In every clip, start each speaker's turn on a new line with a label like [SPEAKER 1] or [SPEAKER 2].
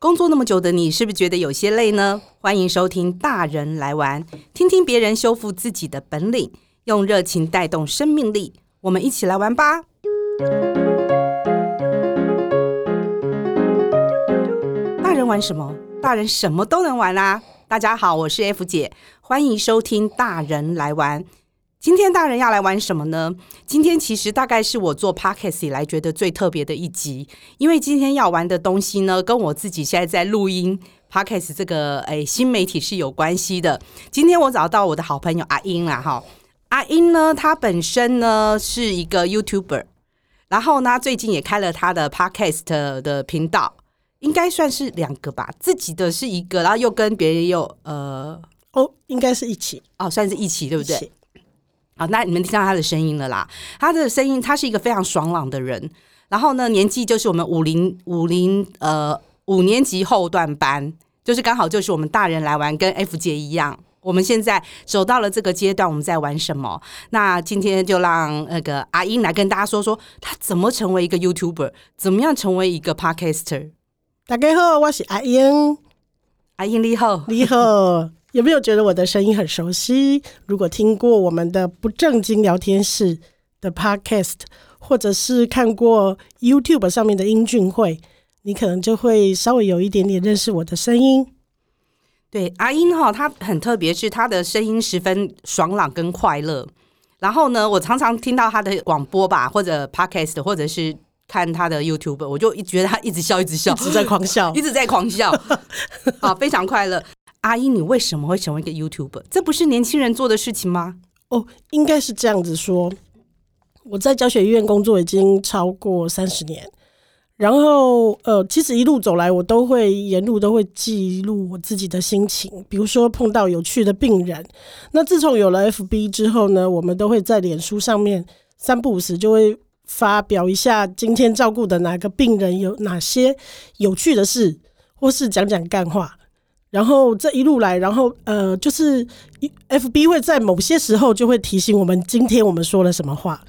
[SPEAKER 1] 工作那么久的你，是不是觉得有些累呢？欢迎收听《大人来玩》，听听别人修复自己的本领，用热情带动生命力。我们一起来玩吧！大人玩什么？大人什么都能玩啦！大家好，我是 F 姐，欢迎收听《大人来玩》。今天大人要来玩什么呢？今天其实大概是我做 podcast 以来觉得最特别的一集，因为今天要玩的东西呢，跟我自己现在在录音 podcast 这个诶新媒体是有关系的。今天我找到我的好朋友阿英啦，哈，阿英呢，她本身呢是一个 YouTuber，然后呢最近也开了她的 podcast 的频道，应该算是两个吧，自己的是一个，然后又跟别人又呃
[SPEAKER 2] 哦，应该是一起
[SPEAKER 1] 哦，算是一起，对不对？好，那你们听到他的声音了啦。他的声音，他是一个非常爽朗的人。然后呢，年纪就是我们五零五零呃五年级后段班，就是刚好就是我们大人来玩，跟 F 姐一样。我们现在走到了这个阶段，我们在玩什么？那今天就让那个阿英来跟大家说说，他怎么成为一个 YouTuber，怎么样成为一个 Podcaster。
[SPEAKER 2] 大家好，我是阿英。
[SPEAKER 1] 阿英你好，
[SPEAKER 2] 你好。有没有觉得我的声音很熟悉？如果听过我们的不正经聊天室的 Podcast，或者是看过 YouTube 上面的英俊会，你可能就会稍微有一点点认识我的声音。
[SPEAKER 1] 对，阿英哈，她很特别，是她的声音十分爽朗跟快乐。然后呢，我常常听到她的广播吧，或者 Podcast，或者是看她的 YouTube，我就觉得她一直笑，一直笑，
[SPEAKER 2] 一直在狂笑，
[SPEAKER 1] 一直在狂笑，啊，非常快乐。阿姨，你为什么会成为一个 YouTuber？这不是年轻人做的事情吗？
[SPEAKER 2] 哦，应该是这样子说。我在教学医院工作已经超过三十年，然后呃，其实一路走来，我都会沿路都会记录我自己的心情。比如说碰到有趣的病人，那自从有了 FB 之后呢，我们都会在脸书上面三不五时就会发表一下今天照顾的哪个病人有哪些有趣的事，或是讲讲干话。然后这一路来，然后呃，就是 FB 会在某些时候就会提醒我们今天我们说了什么话。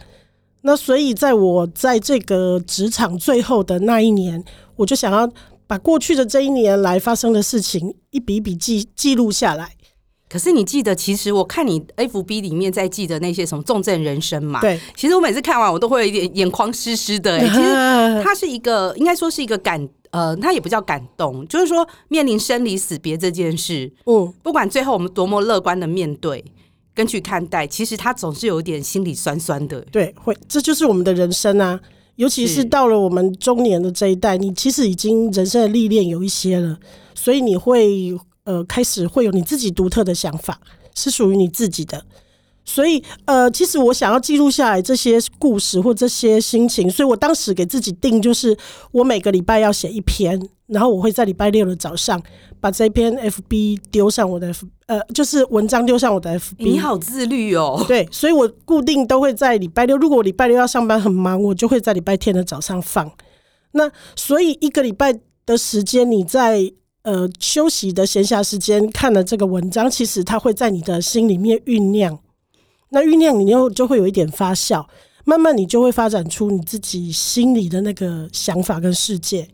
[SPEAKER 2] 那所以在我在这个职场最后的那一年，我就想要把过去的这一年来发生的事情一笔一笔记记录下来。
[SPEAKER 1] 可是你记得，其实我看你 FB 里面在记得那些什么重症人生嘛？
[SPEAKER 2] 对，
[SPEAKER 1] 其实我每次看完我都会有一点眼眶湿湿的。其实它是一个，应该说是一个感。呃，他也不叫感动，就是说面临生离死别这件事，嗯，不管最后我们多么乐观的面对跟去看待，其实他总是有点心里酸酸的。
[SPEAKER 2] 对，会，这就是我们的人生啊，尤其是到了我们中年的这一代，你其实已经人生的历练有一些了，所以你会呃开始会有你自己独特的想法，是属于你自己的。所以，呃，其实我想要记录下来这些故事或这些心情，所以我当时给自己定就是，我每个礼拜要写一篇，然后我会在礼拜六的早上把这篇 FB 丢上我的 F，呃，就是文章丢上我的 FB。
[SPEAKER 1] 你好自律哦。
[SPEAKER 2] 对，所以我固定都会在礼拜六，如果我礼拜六要上班很忙，我就会在礼拜天的早上放。那所以一个礼拜的时间，你在呃休息的闲暇时间看了这个文章，其实它会在你的心里面酝酿。那酝酿，你又就会有一点发酵，慢慢你就会发展出你自己心里的那个想法跟世界。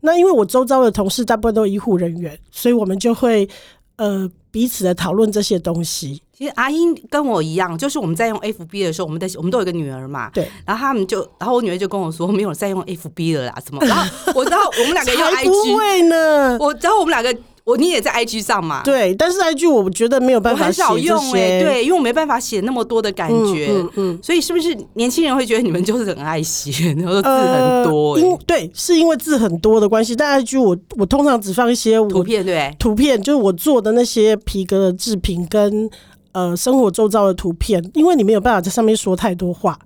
[SPEAKER 2] 那因为我周遭的同事大部分都医护人员，所以我们就会呃彼此的讨论这些东西。
[SPEAKER 1] 其实阿英跟我一样，就是我们在用 FB 的时候，我们的我们都有一个女儿嘛，
[SPEAKER 2] 对。
[SPEAKER 1] 然后他们就，然后我女儿就跟我说，没有在用 FB 了啦，怎么？然后我知道我们两个用 IG，
[SPEAKER 2] 不会呢。
[SPEAKER 1] 我知道我们两个。我你也在 IG 上嘛？
[SPEAKER 2] 对，但是 IG 我觉得没有办法很少用欸，
[SPEAKER 1] 对，因为我没办法写那么多的感觉，嗯嗯，嗯，所以是不是年轻人会觉得你们就是很爱写，然后字很多，欸？因、呃、
[SPEAKER 2] 对，是因为字很多的关系。但 IG 我我通常只放一些
[SPEAKER 1] 图片，对，
[SPEAKER 2] 图片就是我做的那些皮革的制品跟呃生活周遭的图片，因为你没有办法在上面说太多话。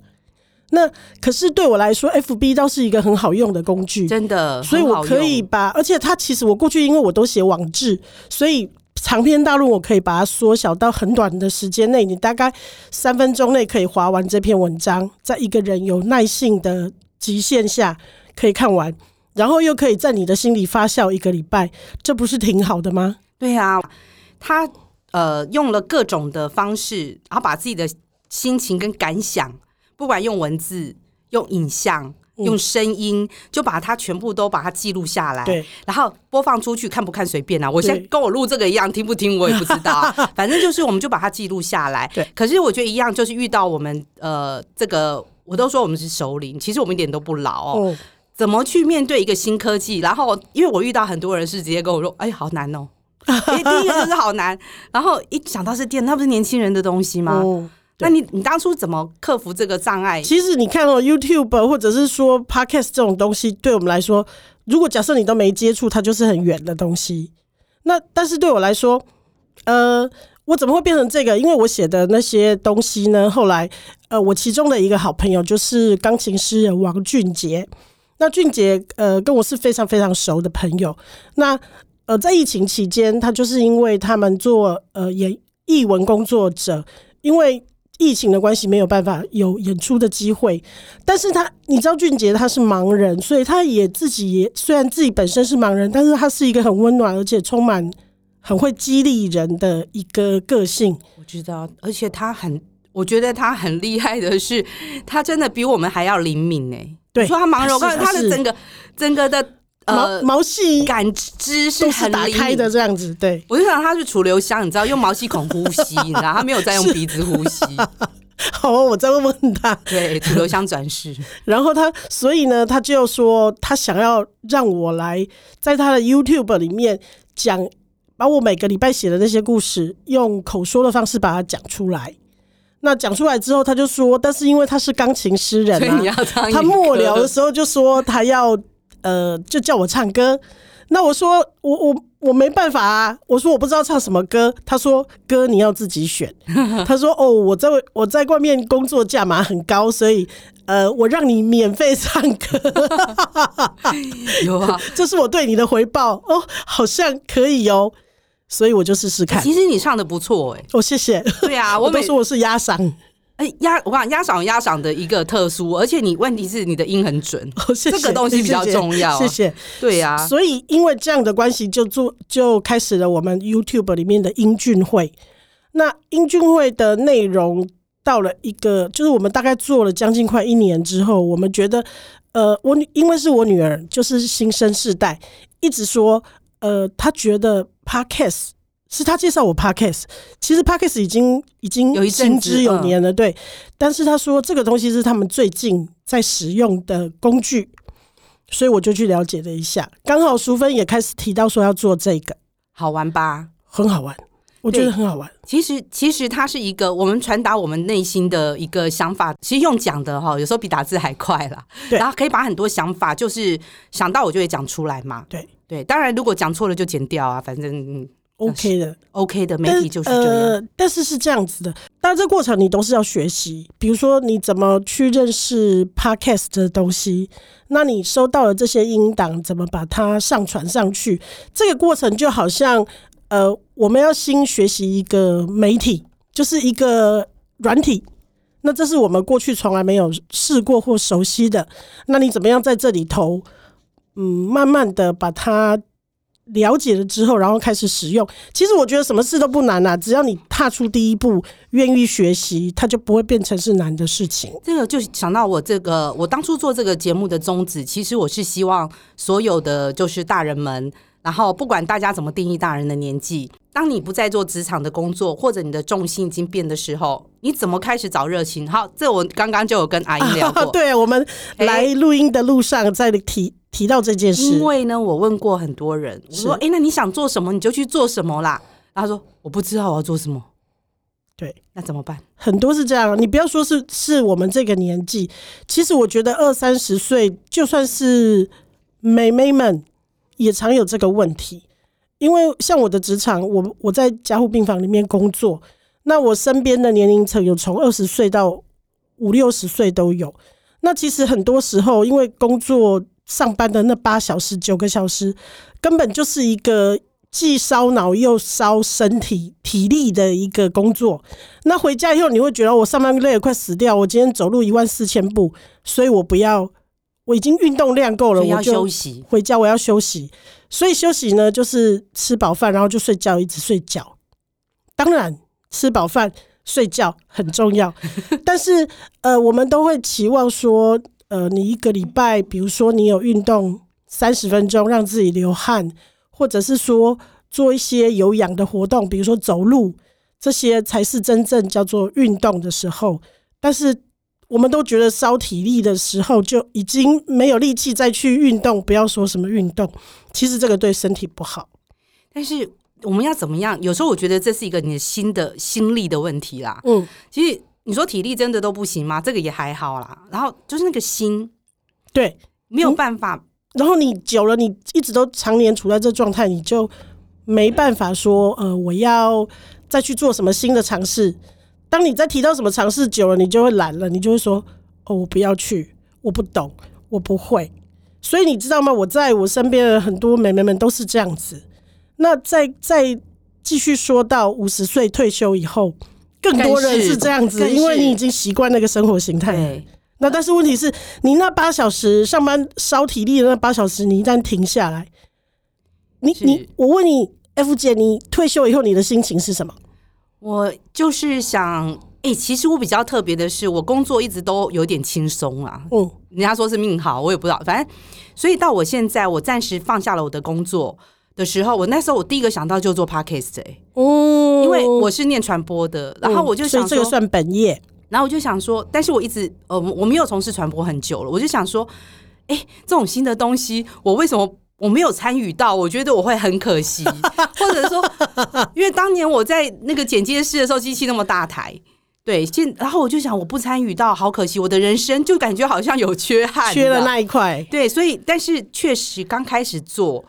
[SPEAKER 2] 那可是对我来说，FB 倒是一个很好用的工具，
[SPEAKER 1] 真的，
[SPEAKER 2] 所以我可以把，而且它其实我过去因为我都写网志，所以长篇大论我可以把它缩小到很短的时间内，你大概三分钟内可以划完这篇文章，在一个人有耐性的极限下可以看完，然后又可以在你的心里发酵一个礼拜，这不是挺好的吗？
[SPEAKER 1] 对啊，他呃用了各种的方式，然后把自己的心情跟感想。不管用文字、用影像，用声音就把它全部都把它记录下来，
[SPEAKER 2] 对，
[SPEAKER 1] 然后播放出去，看不看随便啊。我现在跟我录这个一样，听不听我也不知道，反正就是我们就把它记录下来。
[SPEAKER 2] 对，
[SPEAKER 1] 可是我觉得一样，就是遇到我们呃这个，我都说我们是首领，其实我们一点都不老哦。怎么去面对一个新科技？然后因为我遇到很多人是直接跟我说：“哎，好难哦。”第一个就是好难，然后一想到是电，那不是年轻人的东西吗？那你你当初怎么克服这个障碍？
[SPEAKER 2] 其实你看哦，YouTube 或者是说 Podcast 这种东西，对我们来说，如果假设你都没接触，它就是很远的东西。那但是对我来说，呃，我怎么会变成这个？因为我写的那些东西呢，后来呃，我其中的一个好朋友就是钢琴诗人王俊杰。那俊杰呃，跟我是非常非常熟的朋友。那呃，在疫情期间，他就是因为他们做呃演艺文工作者，因为疫情的关系没有办法有演出的机会，但是他你知道俊杰他是盲人，所以他也自己也虽然自己本身是盲人，但是他是一个很温暖而且充满很会激励人的一个个性。
[SPEAKER 1] 我知道，而且他很，我觉得他很厉害的是，他真的比我们还要灵敏呢。
[SPEAKER 2] 对，
[SPEAKER 1] 说他盲人，我告诉，他的整个整个的。
[SPEAKER 2] 毛毛细
[SPEAKER 1] 感知是很
[SPEAKER 2] 打开的这样子，对，
[SPEAKER 1] 我就想他是楚留香，你知道用毛细孔呼吸，你知道他没有在用鼻子呼吸。
[SPEAKER 2] 好，我再问问他。
[SPEAKER 1] 对，楚留香转世。
[SPEAKER 2] 然后他，所以呢，他就说他想要让我来在他的 YouTube 里面讲，把我每个礼拜写的那些故事用口说的方式把它讲出来。那讲出来之后，他就说，但是因为他是钢琴诗人啊，他末了的时候就说他要。呃，就叫我唱歌，那我说我我我没办法啊，我说我不知道唱什么歌，他说歌你要自己选，他说哦，我在我在外面工作价码很高，所以呃，我让你免费唱歌，
[SPEAKER 1] 有啊，
[SPEAKER 2] 这是我对你的回报哦，好像可以哦，所以我就试试看。
[SPEAKER 1] 其实你唱的不错哎，
[SPEAKER 2] 哦，谢谢，
[SPEAKER 1] 对啊，我，
[SPEAKER 2] 我都说我是压嗓。
[SPEAKER 1] 压我讲压嗓压嗓的一个特殊，而且你问题是你的音很准，
[SPEAKER 2] 哦、谢谢
[SPEAKER 1] 这个东西比较重要。
[SPEAKER 2] 谢谢，
[SPEAKER 1] 对呀、
[SPEAKER 2] 啊。所以因为这样的关系，就做就开始了我们 YouTube 里面的英俊会。那英俊会的内容到了一个，就是我们大概做了将近快一年之后，我们觉得，呃，我因为是我女儿，就是新生世代，一直说，呃，她觉得 Podcast。是他介绍我 Podcast，其实 Podcast 已经已经有一行之有年了，对。但是他说这个东西是他们最近在使用的工具，所以我就去了解了一下。刚好淑芬也开始提到说要做这个，
[SPEAKER 1] 好玩吧？
[SPEAKER 2] 很好玩，我觉得很好玩。
[SPEAKER 1] 其实其实它是一个我们传达我们内心的一个想法，其实用讲的哈，有时候比打字还快啦。对，然后可以把很多想法就是想到我就会讲出来嘛。对对，当然如果讲错了就剪掉啊，反正。
[SPEAKER 2] OK 的
[SPEAKER 1] ，OK 的媒体就是这样。
[SPEAKER 2] 呃，但是是这样子的，但这过程你都是要学习。比如说，你怎么去认识 Podcast 的东西？那你收到了这些音档，怎么把它上传上去？这个过程就好像，呃，我们要新学习一个媒体，就是一个软体。那这是我们过去从来没有试过或熟悉的。那你怎么样在这里头，嗯，慢慢的把它。了解了之后，然后开始使用。其实我觉得什么事都不难啊，只要你踏出第一步，愿意学习，它就不会变成是难的事情。
[SPEAKER 1] 这个就想到我这个，我当初做这个节目的宗旨，其实我是希望所有的就是大人们，然后不管大家怎么定义大人的年纪，当你不再做职场的工作，或者你的重心已经变的时候，你怎么开始找热情？好，这我刚刚就有跟阿英聊过。
[SPEAKER 2] 啊、对，我们来录音的路上在提。提到这件事，
[SPEAKER 1] 因为呢，我问过很多人，我说：“哎、欸，那你想做什么，你就去做什么啦。”然后他说：“我不知道我要做什么。”
[SPEAKER 2] 对，
[SPEAKER 1] 那怎么办？
[SPEAKER 2] 很多是这样，你不要说是是我们这个年纪，其实我觉得二三十岁，就算是妹妹们，也常有这个问题。因为像我的职场，我我在加护病房里面工作，那我身边的年龄层有从二十岁到五六十岁都有。那其实很多时候，因为工作。上班的那八小时、九个小时，根本就是一个既烧脑又烧身体体力的一个工作。那回家以后，你会觉得我上班累得快死掉。我今天走路一万四千步，所以我不要，我已经运动量够了，我就休息。回家我要休息，所以休息呢，就是吃饱饭，然后就睡觉，一直睡觉。当然，吃饱饭睡觉很重要，但是呃，我们都会期望说。呃，你一个礼拜，比如说你有运动三十分钟，让自己流汗，或者是说做一些有氧的活动，比如说走路，这些才是真正叫做运动的时候。但是我们都觉得烧体力的时候就已经没有力气再去运动，不要说什么运动，其实这个对身体不好。
[SPEAKER 1] 但是我们要怎么样？有时候我觉得这是一个你的心的心力的问题啦。
[SPEAKER 2] 嗯，
[SPEAKER 1] 其实。你说体力真的都不行吗？这个也还好啦。然后就是那个心，
[SPEAKER 2] 对，
[SPEAKER 1] 没有办法。
[SPEAKER 2] 然后你久了，你一直都常年处在这状态，你就没办法说，呃，我要再去做什么新的尝试。当你再提到什么尝试久了，你就会懒了，你就会说，哦，我不要去，我不懂，我不会。所以你知道吗？我在我身边的很多美眉们都是这样子。那再再继续说到五十岁退休以后。更多人是这样子，因为你已经习惯那个生活形态。那但是问题是，你那八小时上班烧体力的那八小时，你一旦停下来，你你我问你，F 姐，你退休以后你的心情是什么？
[SPEAKER 1] 我就是想，哎、欸，其实我比较特别的是，我工作一直都有点轻松啊。嗯，人家说是命好，我也不知道，反正所以到我现在，我暂时放下了我的工作。的时候，我那时候我第一个想到就做 podcast 哎、欸，嗯，因为我是念传播的，然后我就想说，
[SPEAKER 2] 这个算本业，
[SPEAKER 1] 然后我就想说，但是我一直呃我没有从事传播很久了，我就想说，哎、欸，这种新的东西，我为什么我没有参与到？我觉得我会很可惜，或者说，因为当年我在那个剪接室的时候，机器那么大台，对，现然后我就想，我不参与到，好可惜，我的人生就感觉好像有缺憾，
[SPEAKER 2] 缺了那一块，
[SPEAKER 1] 对，所以但是确实刚开始做。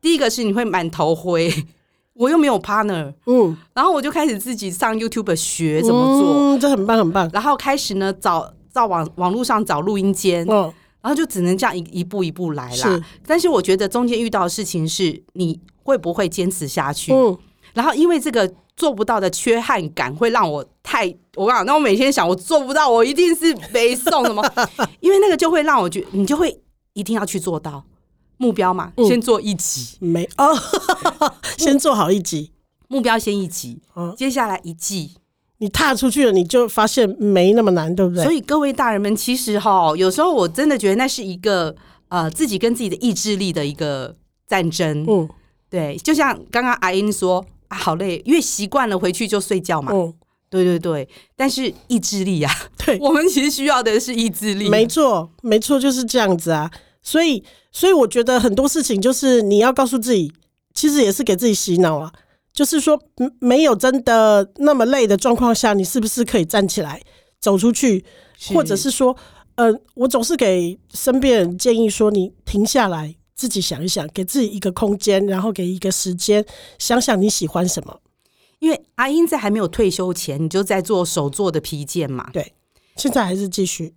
[SPEAKER 1] 第一个是你会满头灰，我又没有 partner，嗯，然后我就开始自己上 YouTube 学怎么做，
[SPEAKER 2] 嗯，这很棒很棒。
[SPEAKER 1] 然后开始呢找找网网络上找录音间，嗯，然后就只能这样一一步一步来啦。是，但是我觉得中间遇到的事情是你会不会坚持下去？嗯，然后因为这个做不到的缺憾感会让我太我讲，那我每天想我做不到，我一定是没送什么，因为那个就会让我觉得你就会一定要去做到。目标嘛，先做一集，
[SPEAKER 2] 嗯、没哦，先做好一集，
[SPEAKER 1] 目标先一集，嗯，接下来一季，
[SPEAKER 2] 你踏出去了，你就发现没那么难，对不对？
[SPEAKER 1] 所以各位大人们，其实哈，有时候我真的觉得那是一个呃，自己跟自己的意志力的一个战争，嗯，对，就像刚刚阿英说啊，好累，因为习惯了回去就睡觉嘛，嗯，对对对，但是意志力啊，对，我们其实需要的是意志力，
[SPEAKER 2] 没错，没错，就是这样子啊。所以，所以我觉得很多事情就是你要告诉自己，其实也是给自己洗脑啊。就是说，没有真的那么累的状况下，你是不是可以站起来走出去？或者是说，呃，我总是给身边人建议说，你停下来，自己想一想，给自己一个空间，然后给一个时间，想想你喜欢什么。
[SPEAKER 1] 因为阿英在还没有退休前，你就在做手做的皮件嘛。
[SPEAKER 2] 对，现在还是继续。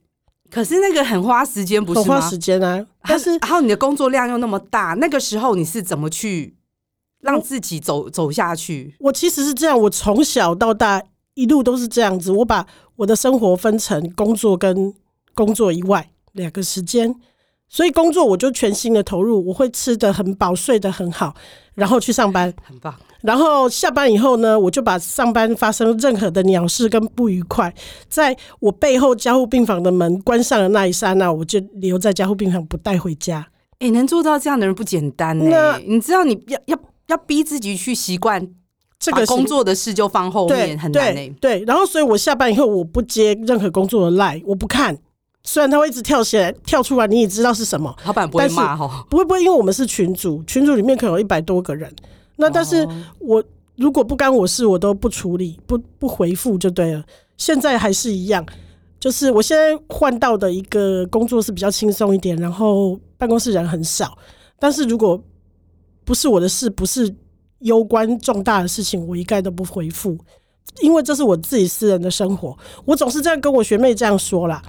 [SPEAKER 1] 可是那个很花时间，不是吗？
[SPEAKER 2] 很花时间啊！但是
[SPEAKER 1] 然后你的工作量又那么大，那个时候你是怎么去让自己走走下去？
[SPEAKER 2] 我其实是这样，我从小到大一路都是这样子。我把我的生活分成工作跟工作以外两个时间，所以工作我就全心的投入，我会吃得很饱，睡得很好，然后去上班，
[SPEAKER 1] 很棒。
[SPEAKER 2] 然后下班以后呢，我就把上班发生任何的鸟事跟不愉快，在我背后加护病房的门关上的那一刹那，我就留在加护病房不带回家。
[SPEAKER 1] 哎，能做到这样的人不简单呢。那你知道，你要要要逼自己去习惯这个工作的事就放后面很难呢。
[SPEAKER 2] 对，然后所以我下班以后我不接任何工作的赖，我不看。虽然他会一直跳起来跳出来，你也知道是什么，
[SPEAKER 1] 老板不会骂哈，
[SPEAKER 2] 不会不会，因为我们是群组，群组里面可能有一百多个人。那但是我如果不干我事，我都不处理，不不回复就对了。现在还是一样，就是我现在换到的一个工作是比较轻松一点，然后办公室人很少。但是如果不是我的事，不是攸关重大的事情，我一概都不回复，因为这是我自己私人的生活。我总是这样跟我学妹这样说啦，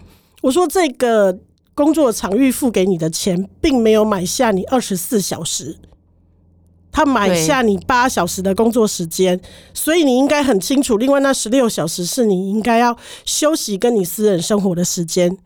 [SPEAKER 2] 我说这个工作场域付给你的钱，并没有买下你二十四小时。他买下你八小时的工作时间，所以你应该很清楚。另外那十六小时是你应该要休息跟你私人生活的时间，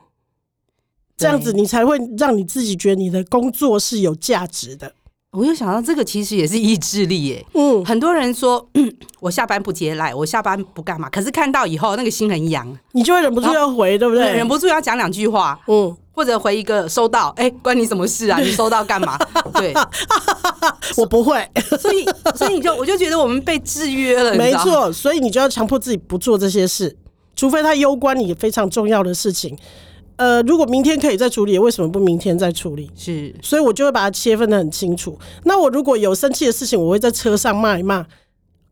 [SPEAKER 2] 这样子你才会让你自己觉得你的工作是有价值的。
[SPEAKER 1] 我又想到这个其实也是意志力耶。嗯，很多人说 我下班不接来，我下班不干嘛，可是看到以后那个心很痒，
[SPEAKER 2] 你就会忍不住要回，对不对？
[SPEAKER 1] 忍不住要讲两句话。嗯，或者回一个收到，哎、欸，关你什么事啊？你收到干嘛？对，
[SPEAKER 2] 我不会，
[SPEAKER 1] 所以所以你就我就觉得我们被制约了，
[SPEAKER 2] 没错，所以你就要强迫自己不做这些事，除非它攸关你非常重要的事情。呃，如果明天可以再处理，为什么不明天再处理？
[SPEAKER 1] 是，
[SPEAKER 2] 所以我就会把它切分的很清楚。那我如果有生气的事情，我会在车上骂一骂。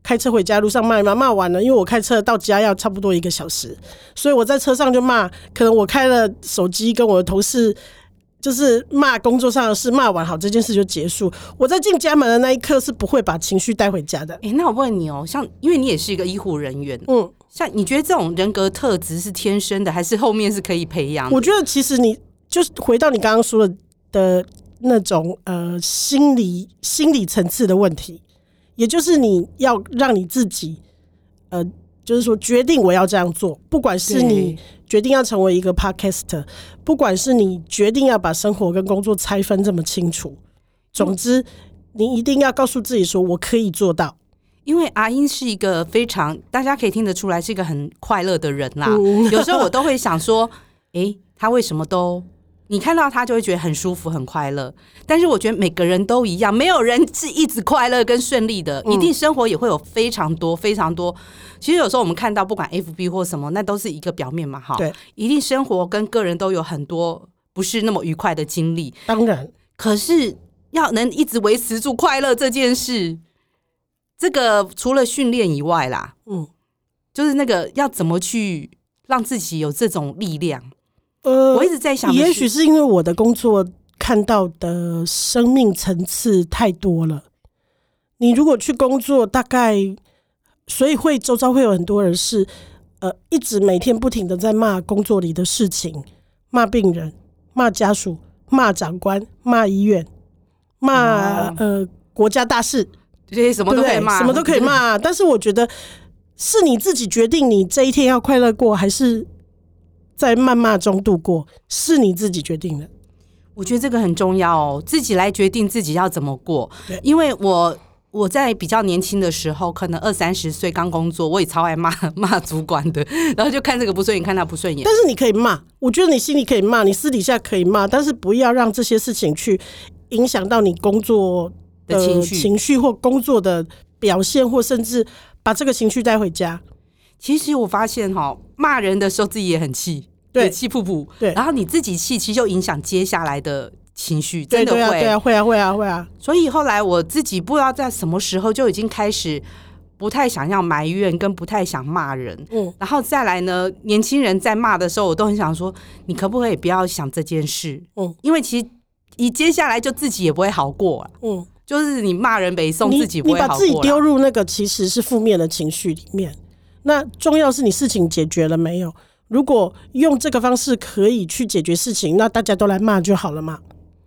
[SPEAKER 2] 开车回家路上骂一骂，骂完了，因为我开车到家要差不多一个小时，所以我在车上就骂。可能我开了手机跟我的同事就是骂工作上的事，骂完好这件事就结束。我在进家门的那一刻是不会把情绪带回家的。
[SPEAKER 1] 哎、欸，那我问你哦，像因为你也是一个医护人员，
[SPEAKER 2] 嗯，
[SPEAKER 1] 像你觉得这种人格特质是天生的，还是后面是可以培养？
[SPEAKER 2] 我觉得其实你就是回到你刚刚说的的那种呃心理心理层次的问题。也就是你要让你自己，呃，就是说决定我要这样做，不管是你决定要成为一个 podcaster，不管是你决定要把生活跟工作拆分这么清楚，总之你一定要告诉自己说，我可以做到。
[SPEAKER 1] 因为阿英是一个非常大家可以听得出来是一个很快乐的人啦。嗯、有时候我都会想说，诶，他为什么都？你看到他就会觉得很舒服、很快乐，但是我觉得每个人都一样，没有人是一直快乐跟顺利的，一定生活也会有非常多、非常多。其实有时候我们看到不管 FB 或什么，那都是一个表面嘛，哈。
[SPEAKER 2] 对，
[SPEAKER 1] 一定生活跟个人都有很多不是那么愉快的经历。
[SPEAKER 2] 当然，
[SPEAKER 1] 可是要能一直维持住快乐这件事，这个除了训练以外啦，嗯，就是那个要怎么去让自己有这种力量。
[SPEAKER 2] 呃，
[SPEAKER 1] 我一直在想，
[SPEAKER 2] 也许是因为我的工作看到的生命层次太多了。你如果去工作，大概所以会周遭会有很多人是呃，一直每天不停的在骂工作里的事情，骂病人，骂家属，骂长官，骂医院，骂呃国家大事，
[SPEAKER 1] 这些什么都可以骂，
[SPEAKER 2] 什么都可以骂。但是我觉得是你自己决定，你这一天要快乐过，还是？在谩骂中度过，是你自己决定的。
[SPEAKER 1] 我觉得这个很重要哦，自己来决定自己要怎么过。
[SPEAKER 2] 对，
[SPEAKER 1] 因为我我在比较年轻的时候，可能二三十岁刚工作，我也超爱骂骂主管的，然后就看这个不顺眼，看他不顺眼。
[SPEAKER 2] 但是你可以骂，我觉得你心里可以骂，你私底下可以骂，但是不要让这些事情去影响到你工作的情绪、情绪或工作的表现，或甚至把这个情绪带回家。
[SPEAKER 1] 其实我发现哈，骂人的时候自己也很气，对，气噗噗，
[SPEAKER 2] 对，
[SPEAKER 1] 然后你自己气，其实就影响接下来的情绪，真的会，
[SPEAKER 2] 对啊，会啊，会啊，会啊。
[SPEAKER 1] 所以后来我自己不知道在什么时候就已经开始不太想要埋怨，跟不太想骂人。嗯，然后再来呢，年轻人在骂的时候，我都很想说，你可不可以不要想这件事？嗯，因为其实你接下来就自己也不会好过啊。嗯，就是你骂人北宋自己不会好过，
[SPEAKER 2] 你把自己丢入那个其实是负面的情绪里面。那重要是你事情解决了没有？如果用这个方式可以去解决事情，那大家都来骂就好了嘛。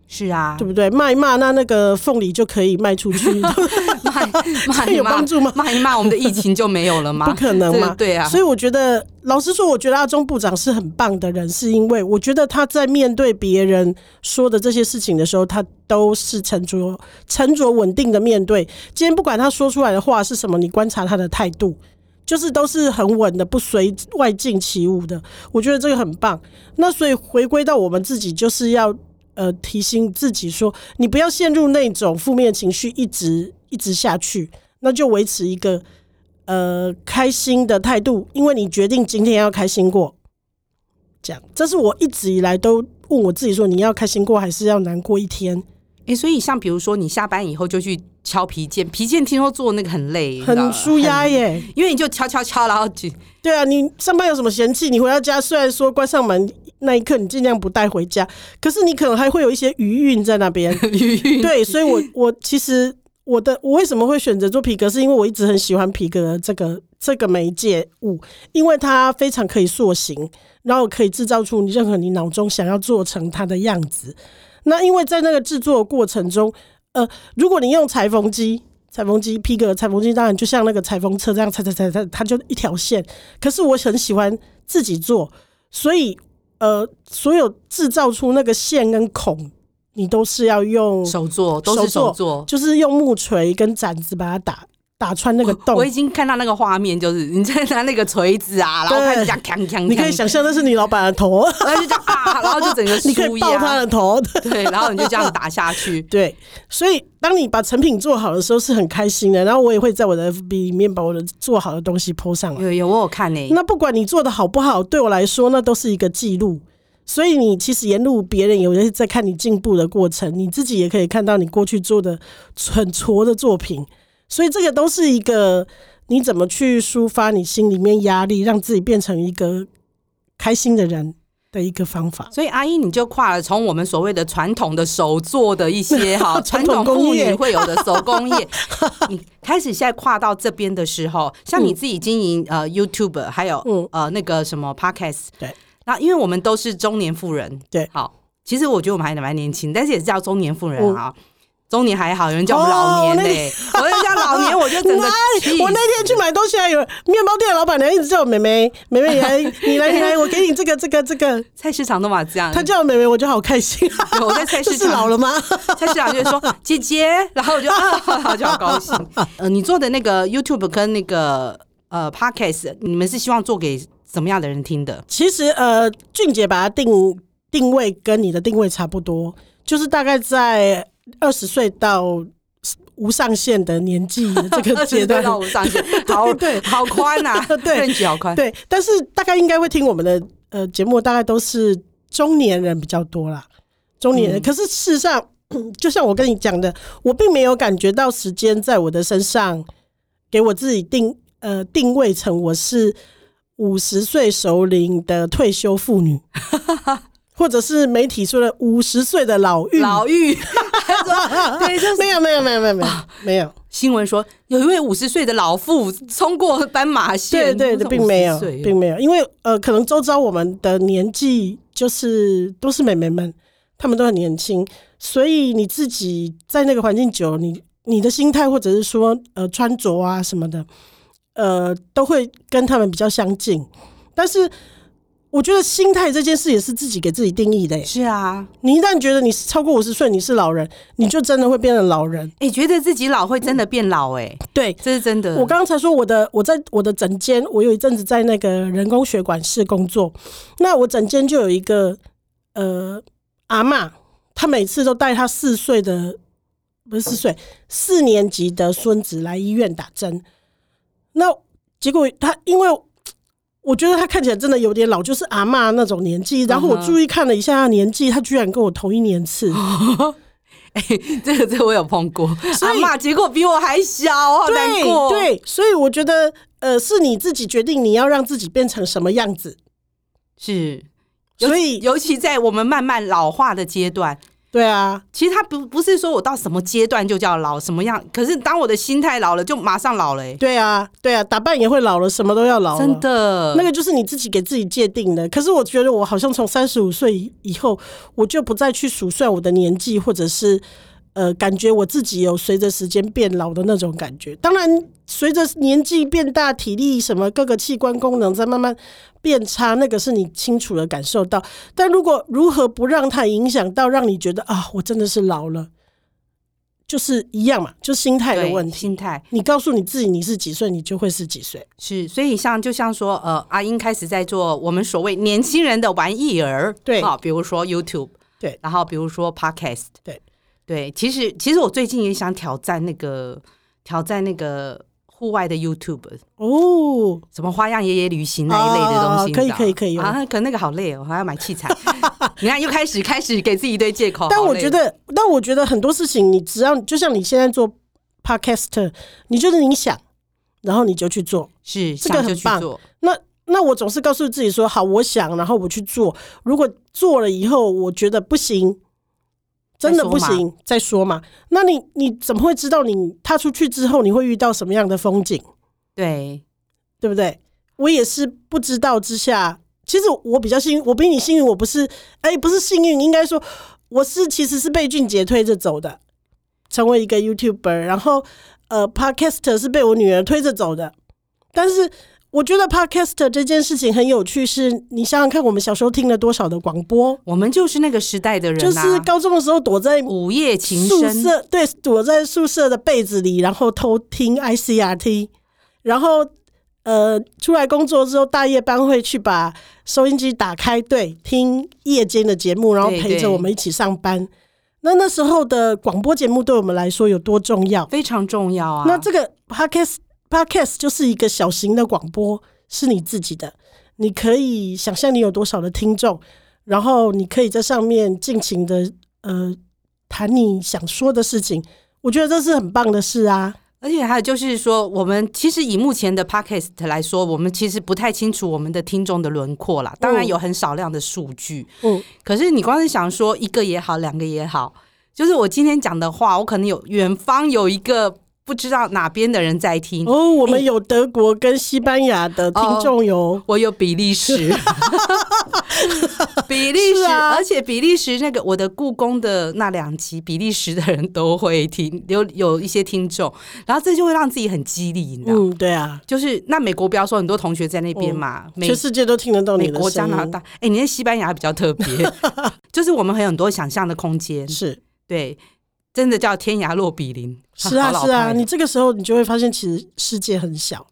[SPEAKER 1] 是啊，
[SPEAKER 2] 对不对？骂一骂，那那个凤梨就可以卖出去。
[SPEAKER 1] 骂骂有帮助吗？骂一骂，我们的疫情就没有了吗？
[SPEAKER 2] 不可能嘛。
[SPEAKER 1] 对啊。
[SPEAKER 2] 所以我觉得，老实说，我觉得阿中部长是很棒的人，是因为我觉得他在面对别人说的这些事情的时候，他都是沉着、沉着、稳定的面对。今天不管他说出来的话是什么，你观察他的态度。就是都是很稳的，不随外境起舞的。我觉得这个很棒。那所以回归到我们自己，就是要呃提醒自己说，你不要陷入那种负面情绪，一直一直下去。那就维持一个呃开心的态度，因为你决定今天要开心过。这样，这是我一直以来都问我自己说，你要开心过，还是要难过一天？
[SPEAKER 1] 诶，所以像比如说，你下班以后就去敲皮件，皮件听说做那个很累，
[SPEAKER 2] 很舒压耶。
[SPEAKER 1] 因为你就敲敲敲，然后就
[SPEAKER 2] 对啊，你上班有什么嫌弃？你回到家，虽然说关上门那一刻，你尽量不带回家，可是你可能还会有一些余韵在那边。余韵对，所以我我其实我的我为什么会选择做皮革，是因为我一直很喜欢皮革这个这个媒介物，因为它非常可以塑形，然后可以制造出你任何你脑中想要做成它的样子。那因为在那个制作的过程中，呃，如果你用裁缝机，裁缝机皮革裁缝机，当然就像那个裁缝车这样裁裁裁裁，它就一条线。可是我很喜欢自己做，所以呃，所有制造出那个线跟孔，你都是要用
[SPEAKER 1] 手做，都是手做，
[SPEAKER 2] 就是用木锤跟铲子把它打打穿那个洞。
[SPEAKER 1] 我已经看到那个画面，就是你在拿那个锤子啊，然后开始这样锵锵。
[SPEAKER 2] 你可以想象那是你老板的头，
[SPEAKER 1] 然后就这样啊，然后就整个
[SPEAKER 2] 你可以爆他的头，
[SPEAKER 1] 对，然后你就这样打下去。
[SPEAKER 2] 对，所以当你把成品做好的时候是很开心的。然后我也会在我的 FB 里面把我的做好的东西 po 上来。
[SPEAKER 1] 有有，我有看呢、欸。
[SPEAKER 2] 那不管你做的好不好，对我来说那都是一个记录。所以你其实沿路别人有人在看你进步的过程，你自己也可以看到你过去做的很挫的作品。所以这个都是一个你怎么去抒发你心里面压力，让自己变成一个开心的人的一个方法。
[SPEAKER 1] 所以阿姨，你就跨了从我们所谓的传统的手做的一些 哈传统妇女会有的手工业，你开始现在跨到这边的时候，像你自己经营呃 YouTube，还有嗯。呃那个什么 Podcast，
[SPEAKER 2] 对。
[SPEAKER 1] 那因为我们都是中年妇人，
[SPEAKER 2] 对，
[SPEAKER 1] 好，其实我觉得我们还蛮年轻，但是也是叫中年妇人啊。中年还好，有人叫我们老年嘞，叫老年，我就整个。
[SPEAKER 2] 我那天去买东西，还有面包店的老板娘一直叫我妹妹，妹妹你来，你来，你来，我给你这个，这个，这个。
[SPEAKER 1] 菜市场都嘛这样，
[SPEAKER 2] 他叫我妹妹，我就好开心。
[SPEAKER 1] 我在菜市场
[SPEAKER 2] 老了吗？
[SPEAKER 1] 菜市场就说姐姐，然后我就啊，就好高兴。呃，你做的那个 YouTube 跟那个呃 Podcast，你们是希望做给？什么样的人听的？其实
[SPEAKER 2] 呃，俊杰把它定定位跟你的定位差不多，就是大概在二十岁到无上限的年纪的这个 阶段
[SPEAKER 1] 到无上限，好对，好宽呐，对，范围好宽，
[SPEAKER 2] 对。但是大概应该会听我们的呃节目，大概都是中年人比较多啦，中年人。嗯、可是事实上，就像我跟你讲的，我并没有感觉到时间在我的身上给我自己定呃定位成我是。五十岁熟龄的退休妇女，或者是媒体说的五十岁的老妪，
[SPEAKER 1] 老妪，
[SPEAKER 2] 对，就是。没有没有没有没有没有没有。
[SPEAKER 1] 新闻说有一位五十岁的老妇冲过斑马线，
[SPEAKER 2] 对对对，并没有并没有，因为呃，可能周遭我们的年纪就是都是美眉们，她们都很年轻，所以你自己在那个环境久，你你的心态或者是说呃穿着啊什么的。呃，都会跟他们比较相近，但是我觉得心态这件事也是自己给自己定义的。
[SPEAKER 1] 是啊，
[SPEAKER 2] 你一旦觉得你是超过五十岁，你是老人，你就真的会变成老人。
[SPEAKER 1] 哎、欸，觉得自己老会真的变老、欸？哎，
[SPEAKER 2] 对，
[SPEAKER 1] 这是真的。
[SPEAKER 2] 我刚才说我的，我在我的诊间，我有一阵子在那个人工血管室工作，那我诊间就有一个呃阿嬷，她每次都带她四岁的不是四岁四年级的孙子来医院打针。那结果他，因为我觉得他看起来真的有点老，就是阿嬷那种年纪。然后我注意看了一下他年纪，他居然跟我同一年次。
[SPEAKER 1] 哎、欸，这个这个我有碰过，阿嬷结果比我还小，好难过。
[SPEAKER 2] 对，对，所以我觉得，呃，是你自己决定你要让自己变成什么样子。
[SPEAKER 1] 是，所以尤其在我们慢慢老化的阶段。
[SPEAKER 2] 对啊，
[SPEAKER 1] 其实他不不是说我到什么阶段就叫老什么样，可是当我的心态老了，就马上老了、欸。
[SPEAKER 2] 对啊，对啊，打扮也会老了，什么都要老了。
[SPEAKER 1] 真的，
[SPEAKER 2] 那个就是你自己给自己界定的。可是我觉得我好像从三十五岁以后，我就不再去数算我的年纪，或者是呃，感觉我自己有随着时间变老的那种感觉。当然，随着年纪变大，体力什么各个器官功能在慢慢。变差，那个是你清楚的感受到。但如果如何不让它影响到，让你觉得啊，我真的是老了，就是一样嘛，就心态的问题。
[SPEAKER 1] 心态，
[SPEAKER 2] 你告诉你自己你是几岁，你就会是几岁。
[SPEAKER 1] 是，所以像就像说，呃，阿英开始在做我们所谓年轻人的玩意儿，
[SPEAKER 2] 对，
[SPEAKER 1] 好，比如说 YouTube，
[SPEAKER 2] 对，
[SPEAKER 1] 然后比如说 Podcast，
[SPEAKER 2] 对，
[SPEAKER 1] 对。其实，其实我最近也想挑战那个，挑战那个。户外的 YouTube
[SPEAKER 2] 哦，
[SPEAKER 1] 什么花样爷爷旅行那一类的东西，
[SPEAKER 2] 可以可以可以
[SPEAKER 1] 啊，可能那个好累哦，还要买器材。你看，又开始开始给自己一堆借口。
[SPEAKER 2] 但我觉得，但我觉得很多事情，你只要就像你现在做 Podcast，你就是你想，然后你就去做，
[SPEAKER 1] 是
[SPEAKER 2] 这个很棒。那那我总是告诉自己说，好，我想，然后我去做。如果做了以后，我觉得不行。真的不行，再说嘛。那你你怎么会知道你踏出去之后你会遇到什么样的风景？
[SPEAKER 1] 对，
[SPEAKER 2] 对不对？我也是不知道之下，其实我比较幸运，我比你幸运。我不是，哎，不是幸运，应该说我是其实是被俊杰推着走的，成为一个 YouTuber。然后呃，Podcaster 是被我女儿推着走的。但是我觉得 podcast 这件事情很有趣，是你想想看，我们小时候听了多少的广播，
[SPEAKER 1] 我们就是那个时代的人、啊，
[SPEAKER 2] 就是高中的时候躲在
[SPEAKER 1] 午夜情
[SPEAKER 2] 宿舍，对，躲在宿舍的被子里，然后偷听 ICRT，然后呃，出来工作之后，大夜班会去把收音机打开，对，听夜间的节目，然后陪着我们一起上班。对对，那那时候的广播节目对我们来说有多重要？
[SPEAKER 1] 非常重要啊！
[SPEAKER 2] 那这个 podcast。Podcast 就是一个小型的广播，是你自己的，你可以想象你有多少的听众，然后你可以在上面尽情的呃谈你想说的事情，我觉得这是很棒的事啊。
[SPEAKER 1] 而且还有就是说，我们其实以目前的 Podcast 来说，我们其实不太清楚我们的听众的轮廓啦。当然有很少量的数据，嗯，可是你光是想说一个也好，两个也好，就是我今天讲的话，我可能有远方有一个。不知道哪边的人在听。
[SPEAKER 2] 哦，我们有德国跟西班牙的听众哟、哦，
[SPEAKER 1] 我有比利时，比利时，啊、而且比利时那个我的故宫的那两集，比利时的人都会听，有有一些听众，然后这就会让自己很激励，你知道吗？
[SPEAKER 2] 嗯，对啊，
[SPEAKER 1] 就是那美国不要说很多同学在那边嘛，
[SPEAKER 2] 嗯、全世界都听得到。美国、加拿大，哎、欸，你那西班牙比较特别，就是我们还有很多想象的空间，是。对。
[SPEAKER 1] 真的叫天涯若比邻，
[SPEAKER 2] 是啊是啊，你这个时候你就会发现，其实世界很小。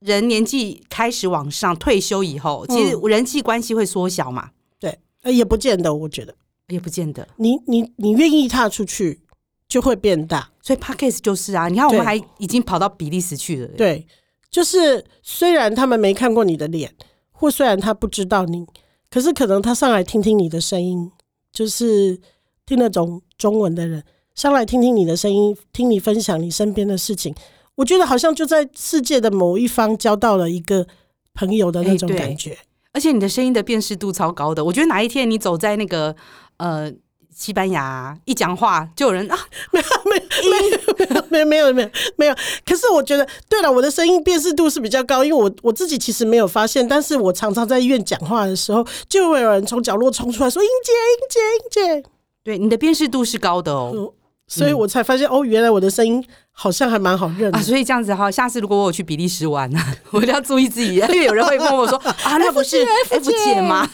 [SPEAKER 1] 人年纪开始往上，退休以后，其实人际关系会缩小嘛？
[SPEAKER 2] 对，也不见得，我觉得
[SPEAKER 1] 也不见得。
[SPEAKER 2] 你你你愿意踏出去，就会变大。
[SPEAKER 1] 所以 Podcast 就是啊，你看我们还已经跑到比利时去了。
[SPEAKER 2] 对，就是虽然他们没看过你的脸，或虽然他不知道你，可是可能他上来听听你的声音，就是听那种中文的人。上来听听你的声音，听你分享你身边的事情，我觉得好像就在世界的某一方交到了一个朋友的那种感觉。欸、
[SPEAKER 1] 而且你的声音的辨识度超高的，我觉得哪一天你走在那个呃西班牙，一讲话就有人啊，没有没有
[SPEAKER 2] 没有没有没有没有。可是我觉得，对了，我的声音辨识度是比较高，因为我我自己其实没有发现，但是我常常在医院讲话的时候，就会有人从角落冲出来说：“英姐，英姐，英姐。”
[SPEAKER 1] 对，你的辨识度是高的哦。嗯
[SPEAKER 2] 所以我才发现、嗯、哦，原来我的声音好像还蛮好认的。
[SPEAKER 1] 啊。所以这样子哈，下次如果我有去比利时玩呢，我就要注意自己，因为有人会问我说啊，那不是 F 姐吗？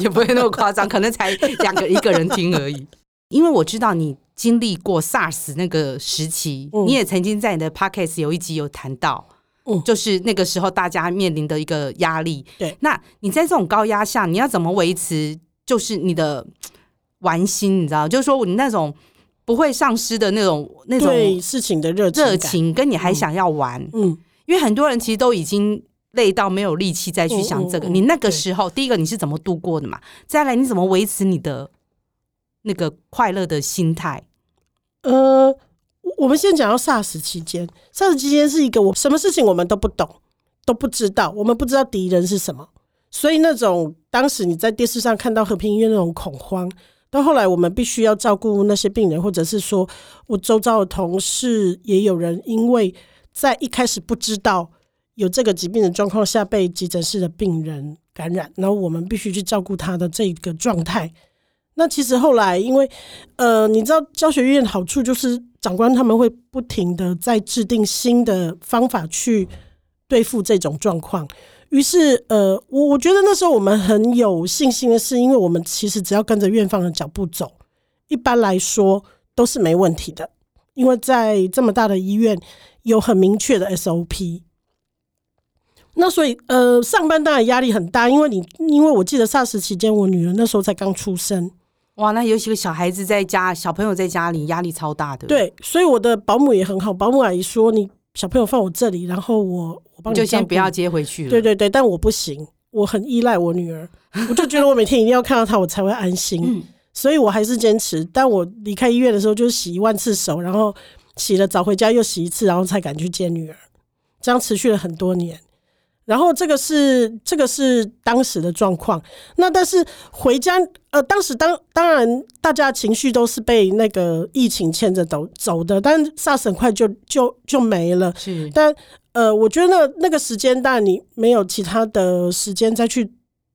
[SPEAKER 1] 也不会那么夸张，可能才两个一个人听而已。因为我知道你经历过 SARS 那个时期，嗯、你也曾经在你的 Podcast 有一集有谈到，嗯，就是那个时候大家面临的一个压力。
[SPEAKER 2] 对，
[SPEAKER 1] 那你在这种高压下，你要怎么维持就是你的 玩心？你知道，就是说你那种。不会丧失的那种那种对
[SPEAKER 2] 事情的热
[SPEAKER 1] 热情，跟你还想要玩，嗯，因为很多人其实都已经累到没有力气再去想这个。你那个时候，第一个你是怎么度过的嘛？再来，你怎么维持你的那个快乐的心态？
[SPEAKER 2] 呃，我们先讲到 SARS 期间，SARS 期间是一个我什么事情我们都不懂，都不知道，我们不知道敌人是什么，所以那种当时你在电视上看到和平医院那种恐慌。到后来，我们必须要照顾那些病人，或者是说我周遭的同事也有人因为在一开始不知道有这个疾病的状况下被急诊室的病人感染，然后我们必须去照顾他的这个状态。那其实后来，因为呃，你知道教学院好处就是长官他们会不停的在制定新的方法去对付这种状况。于是，呃，我我觉得那时候我们很有信心的是，因为我们其实只要跟着院方的脚步走，一般来说都是没问题的。因为在这么大的医院有很明确的 SOP。那所以，呃，上班当然压力很大，因为你因为我记得 SARS 期间，我女儿那时候才刚出生，
[SPEAKER 1] 哇，那有几个小孩子在家，小朋友在家里压力超大的。
[SPEAKER 2] 对，所以我的保姆也很好，保姆阿姨说你。小朋友放我这里，然后我我帮你，
[SPEAKER 1] 就先不要接回去了。
[SPEAKER 2] 对对对，但我不行，我很依赖我女儿，我就觉得我每天一定要看到她，我才会安心。嗯、所以我还是坚持。但我离开医院的时候，就是洗一万次手，然后洗了澡回家又洗一次，然后才敢去接女儿。这样持续了很多年。然后这个是这个是当时的状况。那但是回家，呃，当时当当然大家情绪都是被那个疫情牵着走走的，但 SARS 很快就就就没了。
[SPEAKER 1] 是，
[SPEAKER 2] 但呃，我觉得那那个时间，当然你没有其他的时间再去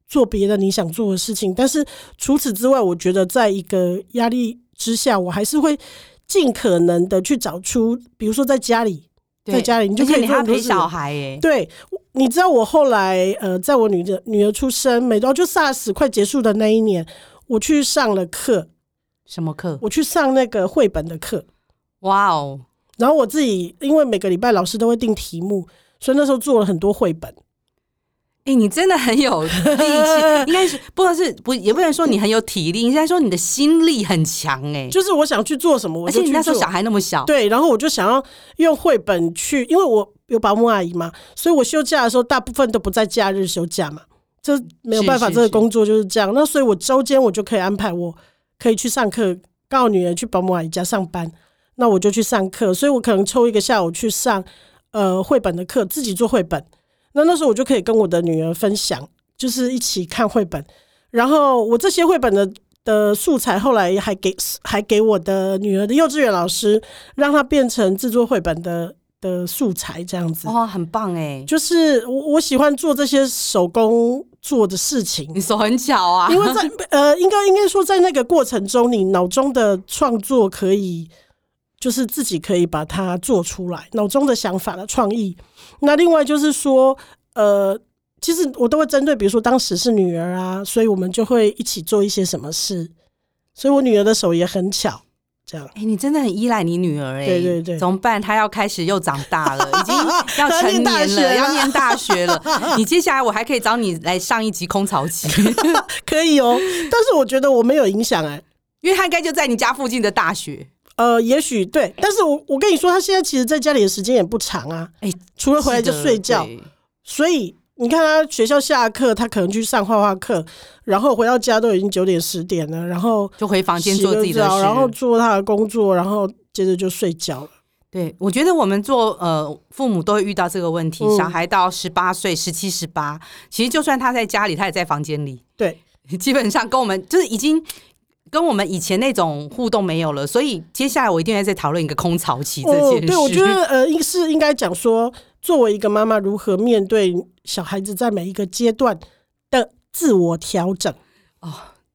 [SPEAKER 2] 做别的你想做的事情。但是除此之外，我觉得在一个压力之下，我还是会尽可能的去找出，比如说在家里，在家里你就可以
[SPEAKER 1] 陪小孩，哎，
[SPEAKER 2] 对。你知道我后来呃，在我女儿女儿出生，每到就 SARS 快结束的那一年，我去上了课。
[SPEAKER 1] 什么课？
[SPEAKER 2] 我去上那个绘本的课。
[SPEAKER 1] 哇哦！
[SPEAKER 2] 然后我自己因为每个礼拜老师都会定题目，所以那时候做了很多绘本。
[SPEAKER 1] 哎、欸，你真的很有力气，应该是不是不也不能说你很有体力，应该说你的心力很强哎。
[SPEAKER 2] 就是我想去做什么，我就去做。
[SPEAKER 1] 而且你那时候小孩那么小，
[SPEAKER 2] 对，然后我就想要用绘本去，因为我有保姆阿姨嘛，所以我休假的时候大部分都不在假日休假嘛，这没有办法，这个工作就是这样。那所以我周间我就可以安排，我可以去上课，告女儿去保姆阿姨家上班，那我就去上课，所以我可能抽一个下午去上呃绘本的课，自己做绘本。那那时候我就可以跟我的女儿分享，就是一起看绘本，然后我这些绘本的的素材后来还给还给我的女儿的幼稚园老师，让她变成制作绘本的的素材，这样子。
[SPEAKER 1] 哇，很棒哎！
[SPEAKER 2] 就是我我喜欢做这些手工做的事情，
[SPEAKER 1] 你手很巧啊。
[SPEAKER 2] 因为在 呃，应该应该说在那个过程中，你脑中的创作可以。就是自己可以把它做出来，脑中的想法的创意。那另外就是说，呃，其实我都会针对，比如说当时是女儿啊，所以我们就会一起做一些什么事。所以我女儿的手也很巧，这样。哎、
[SPEAKER 1] 欸，你真的很依赖你女儿哎、欸。
[SPEAKER 2] 对对对。
[SPEAKER 1] 怎么办？她要开始又长大了，已经要成年了，要念大学了。你接下来我还可以找你来上一集空巢期，
[SPEAKER 2] 可以哦。但是我觉得我没有影响哎，
[SPEAKER 1] 因为她应该就在你家附近的大学。
[SPEAKER 2] 呃，也许对，但是我我跟你说，她现在其实在家里的时间也不长啊。哎、欸，除了回来就睡觉，所以你看他学校下课，他可能去上画画课，然后回到家都已经九点十点了，然后
[SPEAKER 1] 就回房间做自己的事，
[SPEAKER 2] 然后做他的工作，然后接着就睡觉了。
[SPEAKER 1] 对，我觉得我们做呃父母都会遇到这个问题，嗯、小孩到十八岁、十七、十八，其实就算他在家里，他也在房间里。
[SPEAKER 2] 对，
[SPEAKER 1] 基本上跟我们就是已经。跟我们以前那种互动没有了，所以接下来我一定要再讨论一个空巢期这件事。
[SPEAKER 2] 对，我觉得呃，应是应该讲说，作为一个妈妈，如何面对小孩子在每一个阶段的自我调整。
[SPEAKER 1] 哦，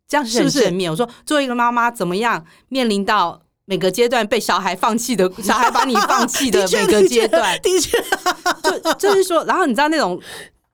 [SPEAKER 1] 这样是不是面。我说，作为一个妈妈，怎么样面临到每个阶段被小孩放弃的，小孩把你放弃的 每个阶段？
[SPEAKER 2] 的确，
[SPEAKER 1] 就就是说，然后你知道那种。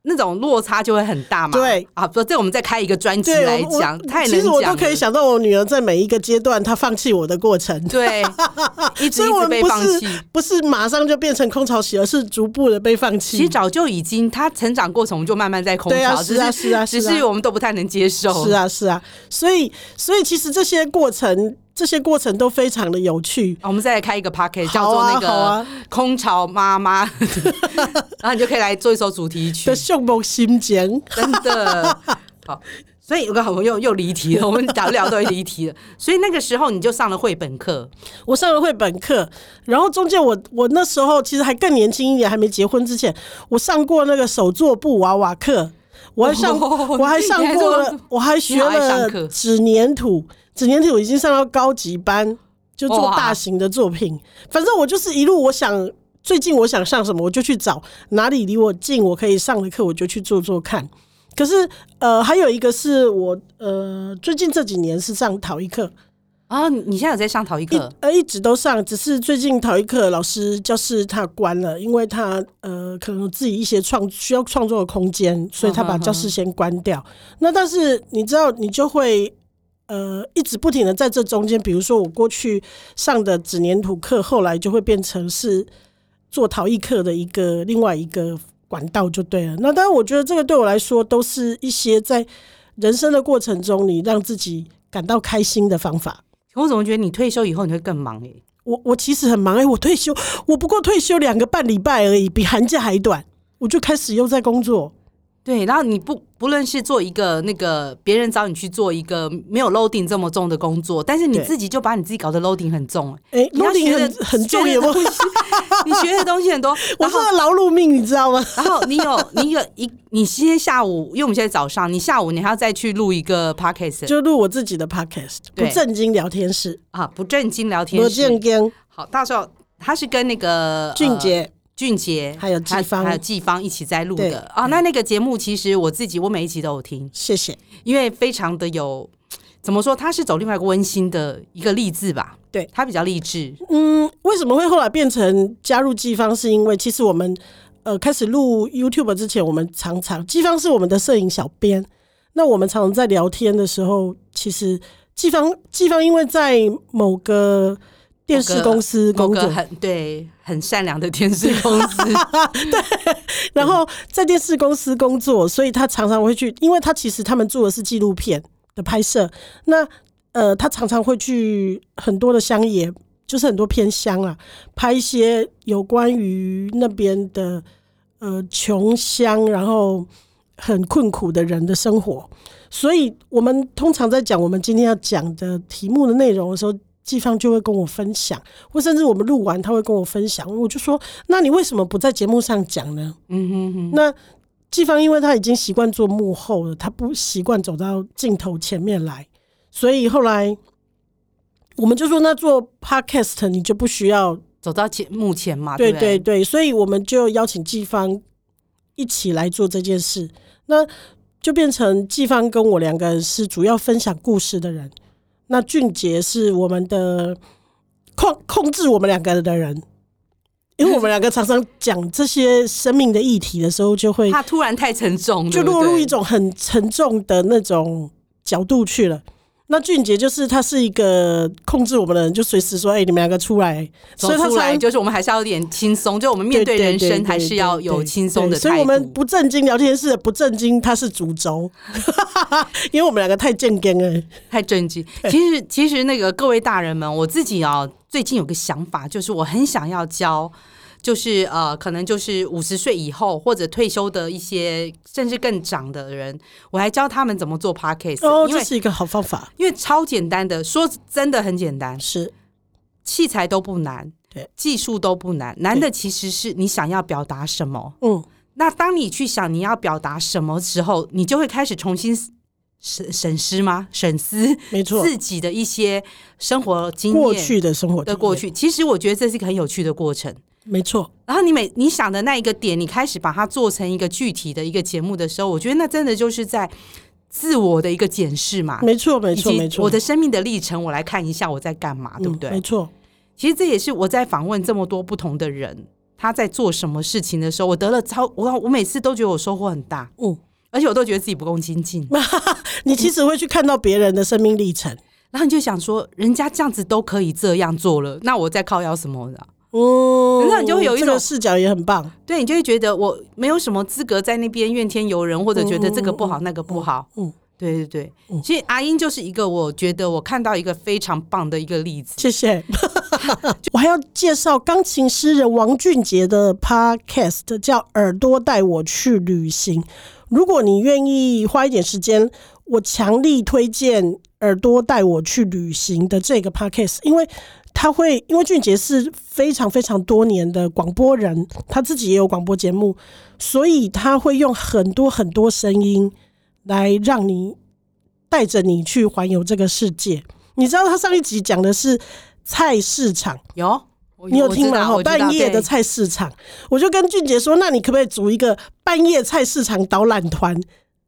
[SPEAKER 1] 那种落差就会很大嘛？
[SPEAKER 2] 对
[SPEAKER 1] 啊，不，这我们再开一个专辑来讲，太能讲。
[SPEAKER 2] 其实我都可以想到我女儿在每一个阶段她放弃我的过程。
[SPEAKER 1] 对，一直一直被放弃，
[SPEAKER 2] 不是马上就变成空巢期，而是逐步的被放弃。
[SPEAKER 1] 其实早就已经，她成长过程就慢慢在空巢。
[SPEAKER 2] 啊，是啊，是啊，
[SPEAKER 1] 只是我们都不太能接受。
[SPEAKER 2] 是啊，是啊，所以，所以其实这些过程。这些过程都非常的有趣。
[SPEAKER 1] 我们再来开一个 podcast 叫做那个空巢妈妈，然后你就可以来做一首主题曲。
[SPEAKER 2] 的胸梦心间，
[SPEAKER 1] 真的 好。所以有个好朋友又离题了，我们聊聊都离题了。所以那个时候你就上了绘本课，
[SPEAKER 2] 我上了绘本课，然后中间我我那时候其实还更年轻一点，还没结婚之前，我上过那个手作布娃娃课，我还上、哦、我还上过了，我还学了纸粘土。纸黏土已经上到高级班，就做大型的作品。反正我就是一路，我想最近我想上什么，我就去找哪里离我近，我可以上的课，我就去做做看。可是呃，还有一个是我呃，最近这几年是上陶艺课
[SPEAKER 1] 啊。你现在有在上陶艺课？
[SPEAKER 2] 呃，一直都上，只是最近陶艺课老师教室他关了，因为他呃，可能自己一些创需要创作的空间，所以他把教室先关掉。那但是你知道，你就会。呃，一直不停的在这中间，比如说我过去上的纸粘土课，后来就会变成是做陶艺课的一个另外一个管道就对了。那当然，我觉得这个对我来说，都是一些在人生的过程中，你让自己感到开心的方法。
[SPEAKER 1] 我怎么觉得你退休以后你会更忙诶、欸？
[SPEAKER 2] 我我其实很忙诶、欸，我退休我不过退休两个半礼拜而已，比寒假还短，我就开始又在工作。
[SPEAKER 1] 对，然后你不不论是做一个那个别人找你去做一个没有 loading 这么重的工作，但是你自己就把你自己搞得 loading 很重，哎
[SPEAKER 2] ，loading 很很重，有没有？
[SPEAKER 1] 你学的东西很多，
[SPEAKER 2] 我是劳碌命，你知道吗？
[SPEAKER 1] 然后你有你有一，你今天下午，因为我们现在早上，你下午你还要再去录一个 podcast，
[SPEAKER 2] 就录我自己的 podcast，不正经聊天室
[SPEAKER 1] 啊，不正经聊天室，
[SPEAKER 2] 不正经。
[SPEAKER 1] 好，到时候他是跟那个
[SPEAKER 2] 俊杰。呃
[SPEAKER 1] 俊杰
[SPEAKER 2] 还有季芳，
[SPEAKER 1] 还有季芳一起在录的啊、哦。那那个节目其实我自己我每一集都有听，
[SPEAKER 2] 谢谢，
[SPEAKER 1] 因为非常的有怎么说，他是走另外一个温馨的一个励志吧？
[SPEAKER 2] 对，
[SPEAKER 1] 他比较励志。
[SPEAKER 2] 嗯，为什么会后来变成加入季芳？是因为其实我们呃开始录 YouTube 之前，我们常常季芳是我们的摄影小编，那我们常常在聊天的时候，其实季芳季芳因为在某个电视公司工作，
[SPEAKER 1] 很对很善良的电视公司，
[SPEAKER 2] 对，然后在电视公司工作，所以他常常会去，因为他其实他们做的是纪录片的拍摄，那呃他常常会去很多的乡野。就是很多偏乡啊，拍一些有关于那边的呃穷乡，然后很困苦的人的生活。所以我们通常在讲我们今天要讲的题目的内容的时候，季芳就会跟我分享，或甚至我们录完他会跟我分享。我就说：“那你为什么不在节目上讲呢？”嗯哼哼。那季芳因为他已经习惯做幕后了，他不习惯走到镜头前面来，所以后来。我们就说，那做 podcast 你就不需要
[SPEAKER 1] 走到前幕前嘛，
[SPEAKER 2] 对对对，所以我们就邀请季芳一起来做这件事，那就变成季芳跟我两个人是主要分享故事的人，那俊杰是我们的控控制我们两个的人，因为我们两个常常讲这些生命的议题的时候，就会
[SPEAKER 1] 他突然太沉重，
[SPEAKER 2] 就落入一种很沉重的那种角度去了。那俊杰就是他是一个控制我们的人，就随时说：“哎、欸，你们两个出来。”
[SPEAKER 1] 所以他出来就是我们还是要有点轻松，就我们面对人生还是要有轻松的态度。
[SPEAKER 2] 所以我们不正经聊天室不正经，他是主轴，因为我们两个太正经了，
[SPEAKER 1] 太正经。其实，其实那个各位大人们，我自己啊，最近有个想法，就是我很想要教。就是呃，可能就是五十岁以后或者退休的一些，甚至更长的人，我还教他们怎么做 podcast。
[SPEAKER 2] 哦，这是一个好方法，
[SPEAKER 1] 因为超简单的，说真的很简单，
[SPEAKER 2] 是
[SPEAKER 1] 器材都不难，
[SPEAKER 2] 对，
[SPEAKER 1] 技术都不难，难的其实是你想要表达什么。
[SPEAKER 2] 嗯，
[SPEAKER 1] 那当你去想你要表达什么时候，你就会开始重新审审思吗？审思，
[SPEAKER 2] 没错，
[SPEAKER 1] 自己的一些生活经验，
[SPEAKER 2] 过去的生活
[SPEAKER 1] 的过去。其实我觉得这是一个很有趣的过程。
[SPEAKER 2] 没错，
[SPEAKER 1] 然后你每你想的那一个点，你开始把它做成一个具体的一个节目的时候，我觉得那真的就是在自我的一个检视嘛。
[SPEAKER 2] 没错，没错，没错。
[SPEAKER 1] 我的生命的历程，我来看一下我在干嘛，对不对？
[SPEAKER 2] 没错。
[SPEAKER 1] 其实这也是我在访问这么多不同的人，他在做什么事情的时候，我得了超我我每次都觉得我收获很大，嗯，而且我都觉得自己不够精进。
[SPEAKER 2] 你其实会去看到别人的生命历程，
[SPEAKER 1] 然后你就想说，人家这样子都可以这样做了，那我在靠要什么的？
[SPEAKER 2] 哦，
[SPEAKER 1] 那你就会有一种
[SPEAKER 2] 视角也很棒，
[SPEAKER 1] 对，你就会觉得我没有什么资格在那边怨天尤人，或者觉得这个不好那个不好。嗯，对对对，其实阿英就是一个我觉得我看到一个非常棒的一个例子。
[SPEAKER 2] 谢谢。我还要介绍钢琴诗人王俊杰的 Podcast，叫《耳朵带我去旅行》。如果你愿意花一点时间，我强力推荐《耳朵带我去旅行》的这个 Podcast，因为。他会，因为俊杰是非常非常多年的广播人，他自己也有广播节目，所以他会用很多很多声音来让你带着你去环游这个世界。你知道他上一集讲的是菜市场，
[SPEAKER 1] 有
[SPEAKER 2] 你有听吗？半夜的菜市场，我就跟俊杰说，那你可不可以组一个半夜菜市场导览团？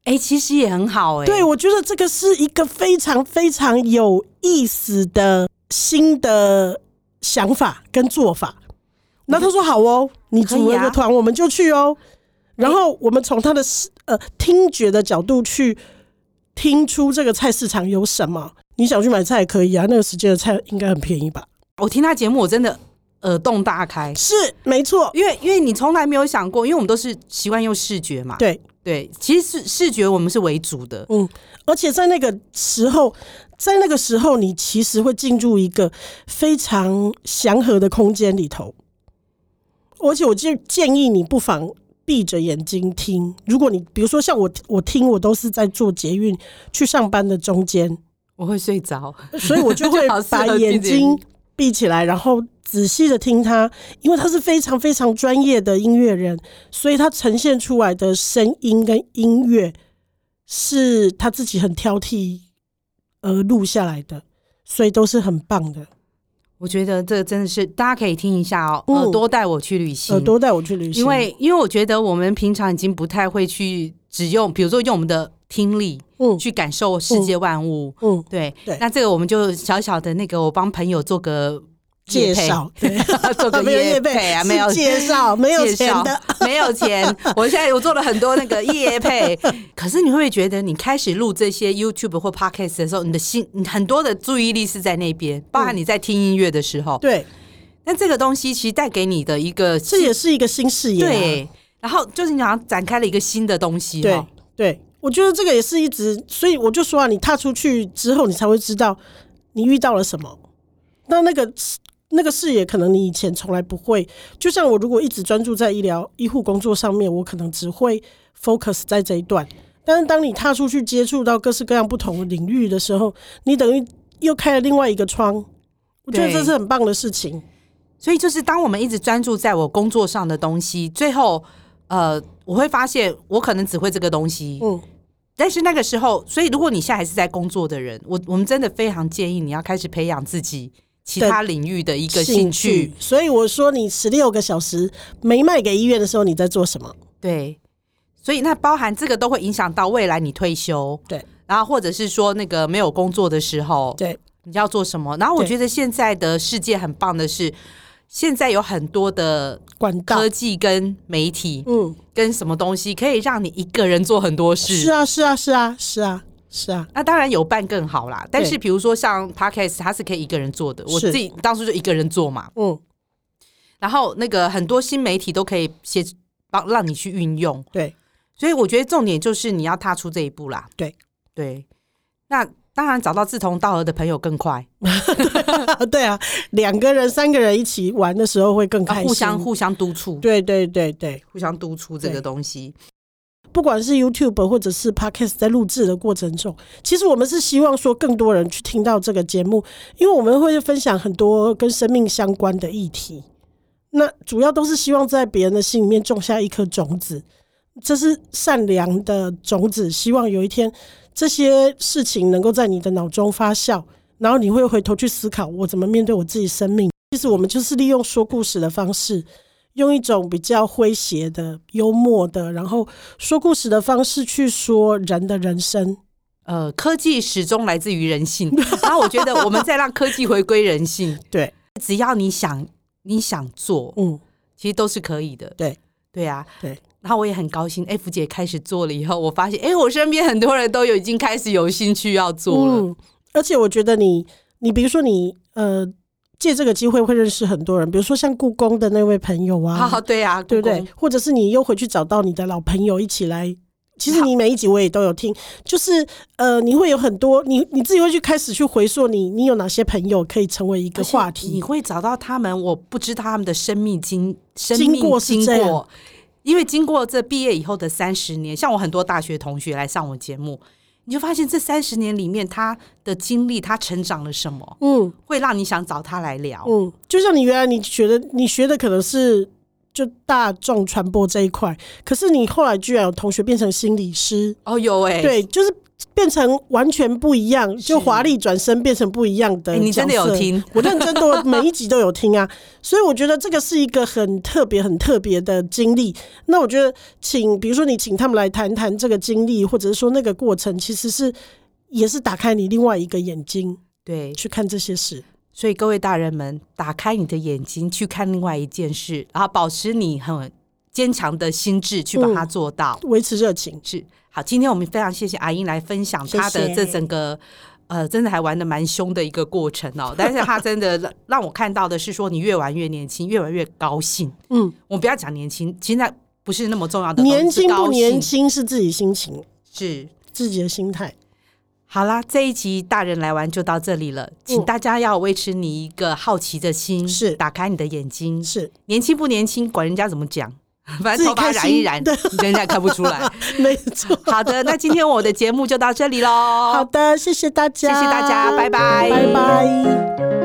[SPEAKER 1] 哎、欸，其实也很好哎、欸。
[SPEAKER 2] 对，我觉得这个是一个非常非常有意思的。新的想法跟做法，那他说好哦，你组了个团，我们就去哦。然后我们从他的呃听觉的角度去听出这个菜市场有什么。你想去买菜也可以啊，那个时间的菜应该很便宜吧？
[SPEAKER 1] 我听他节目，我真的耳洞大开。
[SPEAKER 2] 是没错，
[SPEAKER 1] 因为因为你从来没有想过，因为我们都是习惯用视觉嘛。
[SPEAKER 2] 对
[SPEAKER 1] 对，其实是视觉我们是为主的。
[SPEAKER 2] 嗯，而且在那个时候。在那个时候，你其实会进入一个非常祥和的空间里头，而且我就建议你不妨闭着眼睛听。如果你比如说像我，我听我都是在做捷运去上班的中间，
[SPEAKER 1] 我会睡着，
[SPEAKER 2] 所以我就会 把眼睛闭起来，然后仔细的听他，因为他是非常非常专业的音乐人，所以他呈现出来的声音跟音乐是他自己很挑剔。而录下来的，所以都是很棒的。
[SPEAKER 1] 我觉得这真的是大家可以听一下哦。嗯、耳朵带我去旅行，
[SPEAKER 2] 耳朵带我去旅行。
[SPEAKER 1] 因为因为我觉得我们平常已经不太会去只用，比如说用我们的听力，嗯，去感受世界万物，嗯，对
[SPEAKER 2] 对。
[SPEAKER 1] 那这个我们就小小的那个，我帮朋友做个
[SPEAKER 2] 介绍，对，
[SPEAKER 1] 做个业配啊，没有
[SPEAKER 2] 介绍，没有钱的，
[SPEAKER 1] 没有钱。我现在我做了很多那个业配，可是你会不会觉得，你开始录这些 YouTube 或 Podcast 的时候，你的心很多的注意力是在那边，包含你在听音乐的时候，
[SPEAKER 2] 对。
[SPEAKER 1] 那这个东西其实带给你的一个，
[SPEAKER 2] 这也是一个新视野，
[SPEAKER 1] 对。然后就是你好像展开了一个新的东西，
[SPEAKER 2] 对对。我觉得这个也是一直，所以我就说啊，你踏出去之后，你才会知道你遇到了什么。那那个。那个视野可能你以前从来不会，就像我如果一直专注在医疗医护工作上面，我可能只会 focus 在这一段。但是当你踏出去接触到各式各样不同的领域的时候，你等于又开了另外一个窗。我觉得这是很棒的事情。
[SPEAKER 1] 所以就是当我们一直专注在我工作上的东西，最后呃，我会发现我可能只会这个东西。嗯。但是那个时候，所以如果你现在还是在工作的人，我我们真的非常建议你要开始培养自己。其他领域的一个兴趣，
[SPEAKER 2] 所以我说你十六个小时没卖给医院的时候，你在做什么？
[SPEAKER 1] 对，所以那包含这个都会影响到未来你退休，
[SPEAKER 2] 对，
[SPEAKER 1] 然后或者是说那个没有工作的时候，
[SPEAKER 2] 对，
[SPEAKER 1] 你要做什么？然后我觉得现在的世界很棒的是，现在有很多的
[SPEAKER 2] 管道、
[SPEAKER 1] 科技跟媒体，嗯，跟什么东西可以让你一个人做很多事？
[SPEAKER 2] 是啊，是啊，是啊，是啊。是啊，
[SPEAKER 1] 那当然有伴更好啦。但是比如说像 Podcast，它是可以一个人做的。我自己当初就一个人做嘛。嗯。然后那个很多新媒体都可以协帮让你去运用。
[SPEAKER 2] 对。
[SPEAKER 1] 所以我觉得重点就是你要踏出这一步啦。
[SPEAKER 2] 对
[SPEAKER 1] 对。那当然找到志同道合的朋友更快。
[SPEAKER 2] 对啊，两个人、三个人一起玩的时候会更开心。
[SPEAKER 1] 互相互相督促。
[SPEAKER 2] 对对对对，
[SPEAKER 1] 互相督促这个东西。
[SPEAKER 2] 不管是 YouTube 或者是 Podcast，在录制的过程中，其实我们是希望说更多人去听到这个节目，因为我们会分享很多跟生命相关的议题。那主要都是希望在别人的心里面种下一颗种子，这是善良的种子。希望有一天这些事情能够在你的脑中发酵，然后你会回头去思考，我怎么面对我自己生命。其实我们就是利用说故事的方式。用一种比较诙谐的、幽默的，然后说故事的方式去说人的人生。
[SPEAKER 1] 呃，科技始终来自于人性，然后我觉得我们再让科技回归人性。
[SPEAKER 2] 对，
[SPEAKER 1] 只要你想，你想做，嗯，其实都是可以的。
[SPEAKER 2] 对，
[SPEAKER 1] 对啊，
[SPEAKER 2] 对。
[SPEAKER 1] 然后我也很高兴，F 姐开始做了以后，我发现，哎，我身边很多人都有已经开始有兴趣要做了。嗯，
[SPEAKER 2] 而且我觉得你，你比如说你，呃。借这个机会会认识很多人，比如说像故宫的那位朋友啊，
[SPEAKER 1] 好，对啊，
[SPEAKER 2] 对不对？或者是你又回去找到你的老朋友一起来。其实你每一集我也都有听，就是呃，你会有很多你你自己会去开始去回溯你你有哪些朋友可以成为一个话题，
[SPEAKER 1] 你会找到他们。我不知道他们的生命经生命经过，经过，因为经过这毕业以后的三十年，像我很多大学同学来上我节目。你就发现这三十年里面，他的经历，他成长了什么？嗯，会让你想找他来聊。
[SPEAKER 2] 嗯，就像你原来你学的，你学的可能是就大众传播这一块，可是你后来居然有同学变成心理师。
[SPEAKER 1] 哦，有哎、欸，
[SPEAKER 2] 对，就是。变成完全不一样，就华丽转身变成不一样的、欸。
[SPEAKER 1] 你真的有听？
[SPEAKER 2] 我认真的 每一集都有听啊，所以我觉得这个是一个很特别、很特别的经历。那我觉得，请比如说你请他们来谈谈这个经历，或者是说那个过程，其实是也是打开你另外一个眼睛，
[SPEAKER 1] 对，
[SPEAKER 2] 去看这些事。
[SPEAKER 1] 所以各位大人们，打开你的眼睛去看另外一件事，然后保持你很坚强的心智去把它做到，
[SPEAKER 2] 维、嗯、持热情
[SPEAKER 1] 是。好，今天我们非常谢谢阿英来分享她的这整个，呃，真的还玩的蛮凶的一个过程哦。但是她真的让我看到的是说，你越玩越年轻，越玩越高兴。嗯，我不要讲年轻，现在不是那么重要的。
[SPEAKER 2] 年轻不年轻是自己心情，
[SPEAKER 1] 是
[SPEAKER 2] 自己的心态。
[SPEAKER 1] 好啦，这一集大人来玩就到这里了，请大家要维持你一个好奇的心，是打开你的眼睛，是年轻不年轻，管人家怎么讲。反正头发染一染，人家看不出来。
[SPEAKER 2] 没错。
[SPEAKER 1] 好的，那今天我的节目就到这里喽。
[SPEAKER 2] 好的，谢谢大家，
[SPEAKER 1] 谢谢大家，拜拜，
[SPEAKER 2] 拜拜。